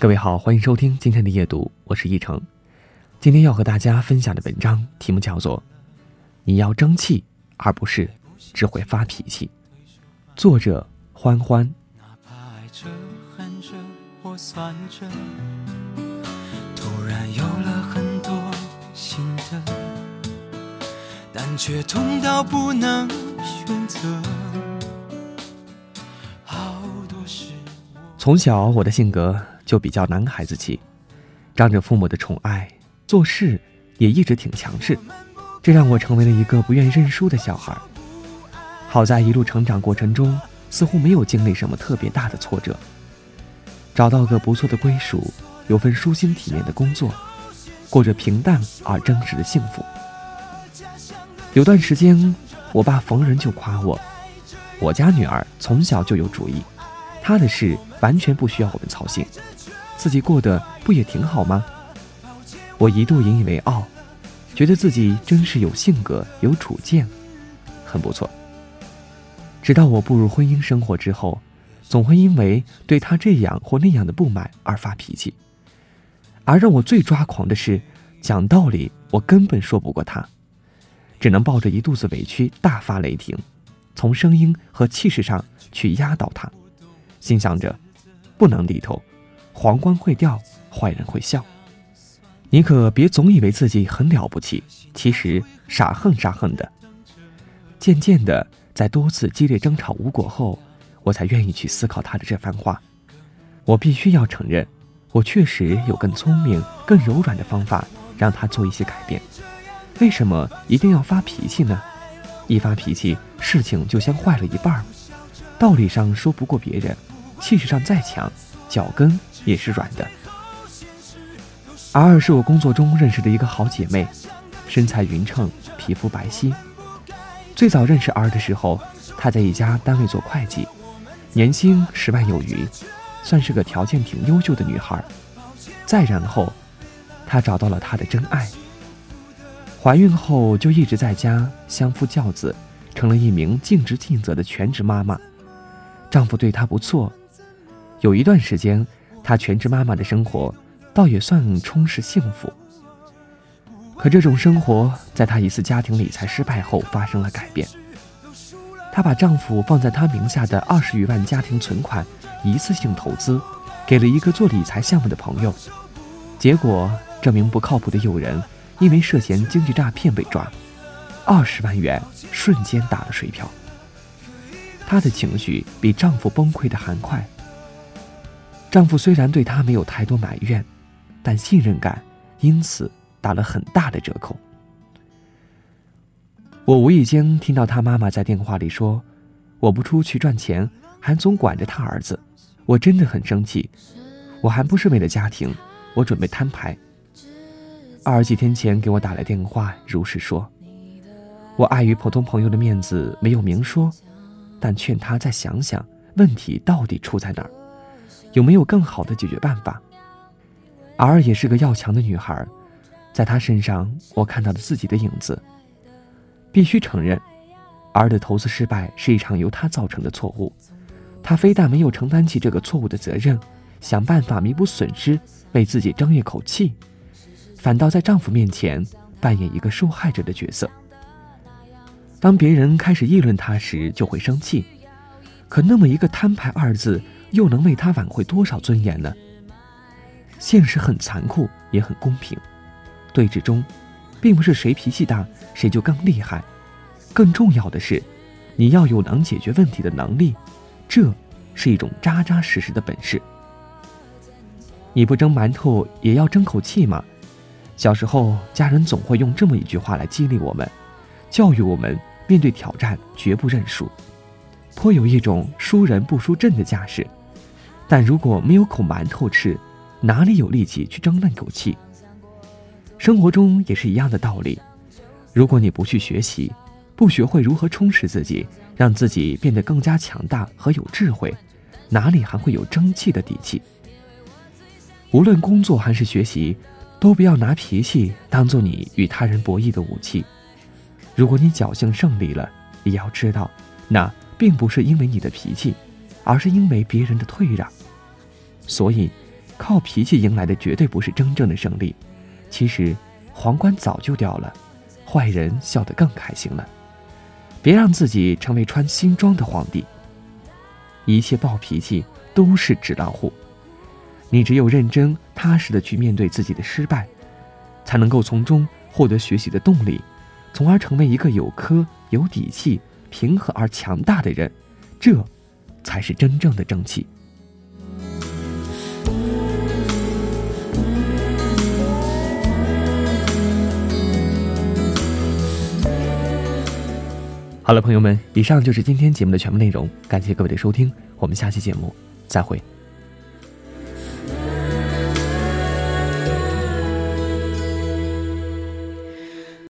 各位好，欢迎收听今天的夜读，我是一成。今天要和大家分享的文章题目叫做《你要争气，而不是只会发脾气》，作者欢欢。哪怕爱着、恨着或算着，突然有了很多心得，但却痛到不能选择。好多事从小我的性格就比较男孩子气，仗着父母的宠爱，做事也一直挺强势，这让我成为了一个不愿认输的小孩。好在一路成长过程中，似乎没有经历什么特别大的挫折，找到个不错的归属，有份舒心体面的工作，过着平淡而真实的幸福。有段时间，我爸逢人就夸我，我家女儿从小就有主意，她的事完全不需要我们操心，自己过得不也挺好吗？我一度引以为傲，觉得自己真是有性格、有主见，很不错。直到我步入婚姻生活之后，总会因为对他这样或那样的不满而发脾气，而让我最抓狂的是，讲道理我根本说不过他，只能抱着一肚子委屈大发雷霆，从声音和气势上去压倒他，心想着不能低头，皇冠会掉，坏人会笑。你可别总以为自己很了不起，其实傻横傻横的。渐渐的，在多次激烈争吵无果后，我才愿意去思考他的这番话。我必须要承认，我确实有更聪明、更柔软的方法让他做一些改变。为什么一定要发脾气呢？一发脾气，事情就先坏了一半。道理上说不过别人，气势上再强，脚跟也是软的。R 是我工作中认识的一个好姐妹，身材匀称，皮肤白皙。最早认识 R 的时候，她在一家单位做会计，年薪十万有余，算是个条件挺优秀的女孩。再然后，她找到了她的真爱。怀孕后就一直在家相夫教子，成了一名尽职尽责的全职妈妈。丈夫对她不错，有一段时间，她全职妈妈的生活倒也算充实幸福。可这种生活在她一次家庭理财失败后发生了改变。她把丈夫放在她名下的二十余万家庭存款一次性投资，给了一个做理财项目的朋友。结果，这名不靠谱的友人因为涉嫌经济诈骗被抓，二十万元瞬间打了水漂。她的情绪比丈夫崩溃的还快。丈夫虽然对她没有太多埋怨，但信任感因此打了很大的折扣。我无意间听到她妈妈在电话里说：“我不出去赚钱，还总管着他儿子，我真的很生气。我还不是为了家庭，我准备摊牌。”二几天前给我打来电话，如实说：“我碍于普通朋友的面子，没有明说，但劝他再想想问题到底出在哪儿，有没有更好的解决办法。”？R 也是个要强的女孩，在她身上我看到了自己的影子。必须承认，，R 的投资失败是一场由她造成的错误，她非但没有承担起这个错误的责任，想办法弥补损失，为自己争一口气，反倒在丈夫面前扮演一个受害者的角色。当别人开始议论她时，就会生气，可那么一个摊牌二字，又能为他挽回多少尊严呢？现实很残酷，也很公平。对峙中，并不是谁脾气大谁就更厉害，更重要的是，你要有能解决问题的能力，这是一种扎扎实实的本事。你不蒸馒头也要争口气嘛。小时候，家人总会用这么一句话来激励我们，教育我们面对挑战绝不认输，颇有一种输人不输阵的架势。但如果没有口馒头吃，哪里有力气去争那口气？生活中也是一样的道理。如果你不去学习，不学会如何充实自己，让自己变得更加强大和有智慧，哪里还会有争气的底气？无论工作还是学习，都不要拿脾气当做你与他人博弈的武器。如果你侥幸胜利了，也要知道，那并不是因为你的脾气，而是因为别人的退让。所以。靠脾气赢来的绝对不是真正的胜利。其实，皇冠早就掉了，坏人笑得更开心了。别让自己成为穿新装的皇帝。一切暴脾气都是纸老虎。你只有认真踏实的去面对自己的失败，才能够从中获得学习的动力，从而成为一个有科、有底气、平和而强大的人。这，才是真正的正气。好了，朋友们，以上就是今天节目的全部内容。感谢各位的收听，我们下期节目再会。